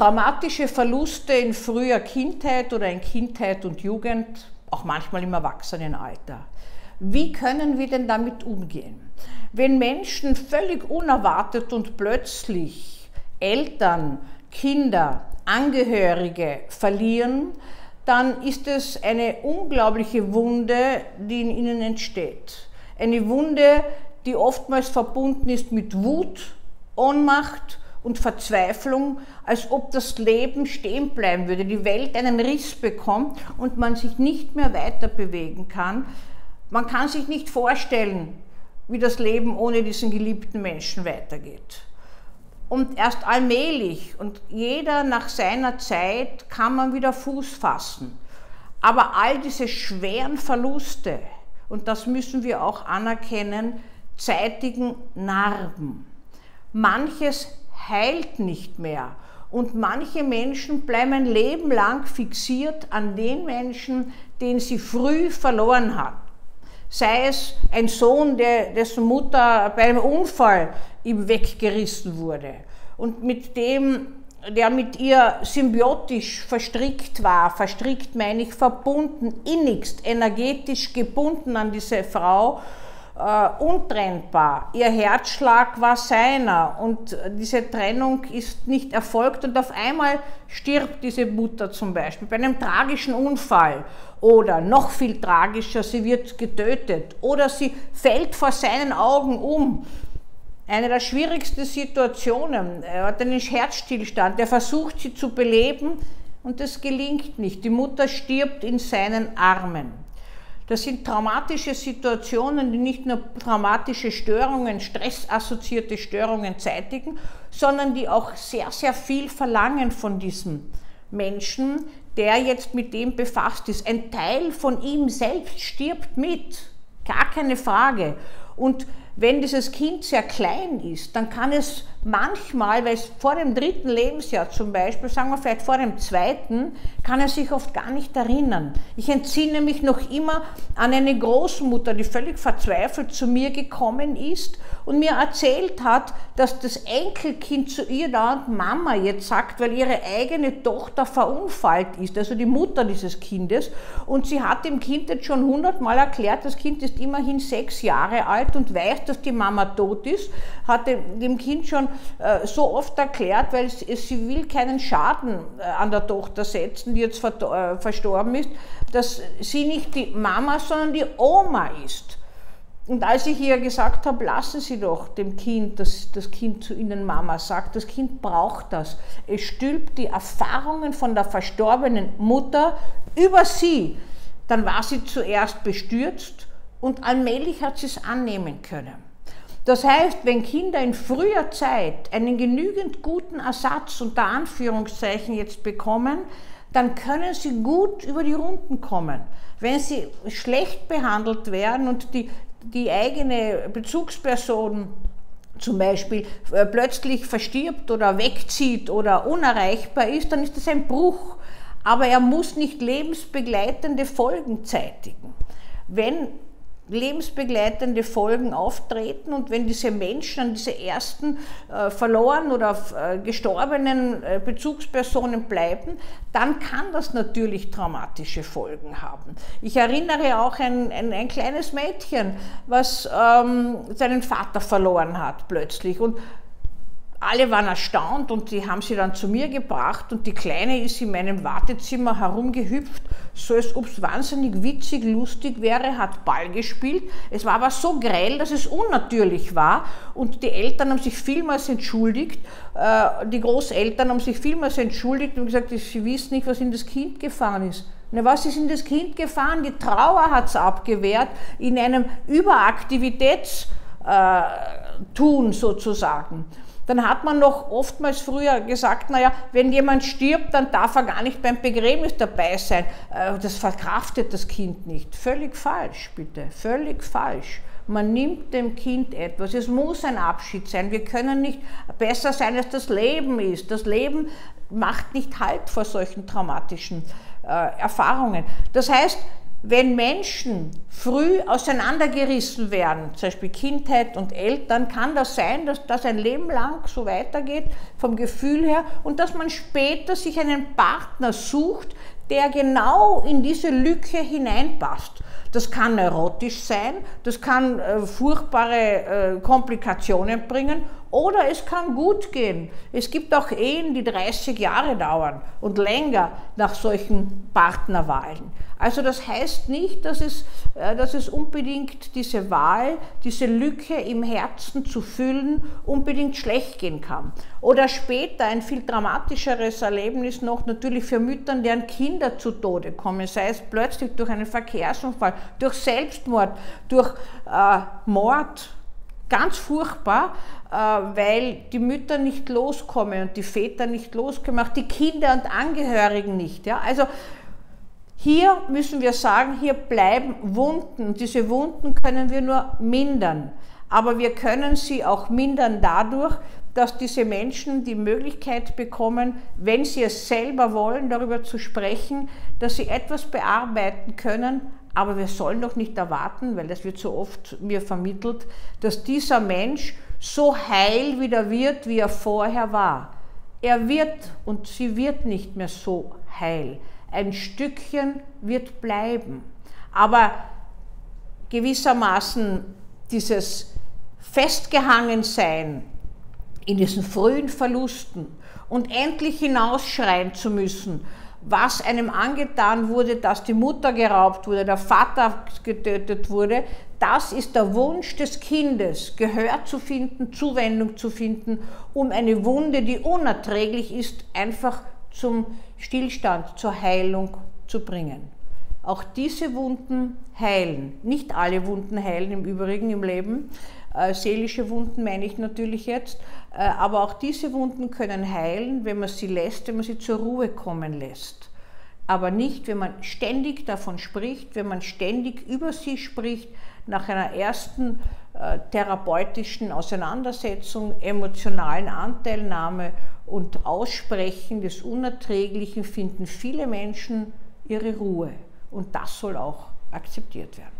Traumatische Verluste in früher Kindheit oder in Kindheit und Jugend, auch manchmal im Erwachsenenalter. Wie können wir denn damit umgehen? Wenn Menschen völlig unerwartet und plötzlich Eltern, Kinder, Angehörige verlieren, dann ist es eine unglaubliche Wunde, die in ihnen entsteht. Eine Wunde, die oftmals verbunden ist mit Wut, Ohnmacht und Verzweiflung, als ob das Leben stehen bleiben würde, die Welt einen Riss bekommt und man sich nicht mehr weiter bewegen kann. Man kann sich nicht vorstellen, wie das Leben ohne diesen geliebten Menschen weitergeht. Und erst allmählich und jeder nach seiner Zeit kann man wieder Fuß fassen. Aber all diese schweren Verluste, und das müssen wir auch anerkennen, zeitigen Narben. Manches heilt nicht mehr. Und manche Menschen bleiben ein Leben lang fixiert an den Menschen, den sie früh verloren hat. Sei es ein Sohn, der, dessen Mutter bei einem Unfall ihm weggerissen wurde und mit dem, der mit ihr symbiotisch verstrickt war, verstrickt meine ich verbunden, innigst, energetisch gebunden an diese Frau äh, untrennbar. Ihr Herzschlag war seiner und diese Trennung ist nicht erfolgt und auf einmal stirbt diese Mutter zum Beispiel bei einem tragischen Unfall oder noch viel tragischer, sie wird getötet oder sie fällt vor seinen Augen um. Eine der schwierigsten Situationen. Er hat einen Herzstillstand, er versucht sie zu beleben und es gelingt nicht. Die Mutter stirbt in seinen Armen. Das sind traumatische Situationen, die nicht nur traumatische Störungen, stressassoziierte Störungen zeitigen, sondern die auch sehr, sehr viel verlangen von diesem Menschen, der jetzt mit dem befasst ist. Ein Teil von ihm selbst stirbt mit, gar keine Frage. Und wenn dieses Kind sehr klein ist, dann kann es manchmal, weil es vor dem dritten Lebensjahr zum Beispiel, sagen wir vielleicht vor dem zweiten, kann er sich oft gar nicht erinnern. Ich entsinne mich noch immer an eine Großmutter, die völlig verzweifelt zu mir gekommen ist und mir erzählt hat, dass das Enkelkind zu ihr da und Mama jetzt sagt, weil ihre eigene Tochter verunfallt ist, also die Mutter dieses Kindes. Und sie hat dem Kind jetzt schon hundertmal erklärt, das Kind ist immerhin sechs Jahre alt und weiß, dass die Mama tot ist, hat dem Kind schon äh, so oft erklärt, weil sie will keinen Schaden äh, an der Tochter setzen, die jetzt äh, verstorben ist, dass sie nicht die Mama, sondern die Oma ist. Und als ich ihr gesagt habe, lassen Sie doch dem Kind, dass das Kind zu Ihnen Mama sagt, das Kind braucht das. Es stülpt die Erfahrungen von der verstorbenen Mutter über sie. Dann war sie zuerst bestürzt und allmählich hat sie es annehmen können. Das heißt, wenn Kinder in früher Zeit einen genügend guten Ersatz unter Anführungszeichen jetzt bekommen, dann können sie gut über die Runden kommen. Wenn sie schlecht behandelt werden und die, die eigene Bezugsperson zum Beispiel äh, plötzlich verstirbt oder wegzieht oder unerreichbar ist, dann ist das ein Bruch. Aber er muss nicht lebensbegleitende Folgen zeitigen. Wenn lebensbegleitende Folgen auftreten und wenn diese Menschen an diese ersten äh, verloren oder äh, gestorbenen äh, Bezugspersonen bleiben, dann kann das natürlich traumatische Folgen haben. Ich erinnere auch ein, ein, ein kleines Mädchen, was ähm, seinen Vater verloren hat plötzlich und alle waren erstaunt und die haben sie dann zu mir gebracht und die Kleine ist in meinem Wartezimmer herumgehüpft, so als ob es wahnsinnig witzig, lustig wäre, hat Ball gespielt. Es war aber so grell, dass es unnatürlich war und die Eltern haben sich vielmals entschuldigt, äh, die Großeltern haben sich vielmals entschuldigt und gesagt, sie wissen nicht, was in das Kind gefahren ist. Na, was ist in das Kind gefahren? Die Trauer hat es abgewehrt in einem Überaktivitätstun äh, sozusagen dann hat man noch oftmals früher gesagt, naja, wenn jemand stirbt, dann darf er gar nicht beim Begräbnis dabei sein. Äh, das verkraftet das Kind nicht. Völlig falsch, bitte, völlig falsch. Man nimmt dem Kind etwas. Es muss ein Abschied sein. Wir können nicht besser sein, als das Leben ist. Das Leben macht nicht Halt vor solchen traumatischen äh, Erfahrungen. Das heißt, wenn Menschen früh auseinandergerissen werden, zum Beispiel Kindheit und Eltern, kann das sein, dass das ein Leben lang so weitergeht, vom Gefühl her, und dass man später sich einen Partner sucht, der genau in diese Lücke hineinpasst. Das kann neurotisch sein, das kann äh, furchtbare äh, Komplikationen bringen oder es kann gut gehen. Es gibt auch Ehen, die 30 Jahre dauern und länger nach solchen Partnerwahlen. Also das heißt nicht, dass es, äh, dass es unbedingt diese Wahl, diese Lücke im Herzen zu füllen, unbedingt schlecht gehen kann. Oder später ein viel dramatischeres Erlebnis noch natürlich für Müttern, deren Kinder zu Tode kommen, sei es plötzlich durch einen Verkehrsunfall, durch Selbstmord, durch äh, Mord, ganz furchtbar, äh, weil die Mütter nicht loskommen und die Väter nicht loskommen, auch die Kinder und Angehörigen nicht. Ja? Also hier müssen wir sagen, hier bleiben Wunden. Diese Wunden können wir nur mindern. Aber wir können sie auch mindern dadurch, dass diese Menschen die Möglichkeit bekommen, wenn sie es selber wollen, darüber zu sprechen, dass sie etwas bearbeiten können, aber wir sollen doch nicht erwarten, weil das wird so oft mir vermittelt, dass dieser Mensch so heil wieder wird, wie er vorher war. Er wird und sie wird nicht mehr so heil ein Stückchen wird bleiben. Aber gewissermaßen dieses Festgehangensein in diesen frühen Verlusten und endlich hinausschreien zu müssen, was einem angetan wurde, dass die Mutter geraubt wurde, der Vater getötet wurde, das ist der Wunsch des Kindes, Gehör zu finden, Zuwendung zu finden, um eine Wunde, die unerträglich ist, einfach zum Stillstand, zur Heilung zu bringen. Auch diese Wunden heilen. Nicht alle Wunden heilen im Übrigen im Leben. Äh, seelische Wunden meine ich natürlich jetzt. Äh, aber auch diese Wunden können heilen, wenn man sie lässt, wenn man sie zur Ruhe kommen lässt. Aber nicht, wenn man ständig davon spricht, wenn man ständig über sie spricht, nach einer ersten äh, therapeutischen Auseinandersetzung, emotionalen Anteilnahme und Aussprechen des Unerträglichen finden viele Menschen ihre Ruhe. Und das soll auch akzeptiert werden.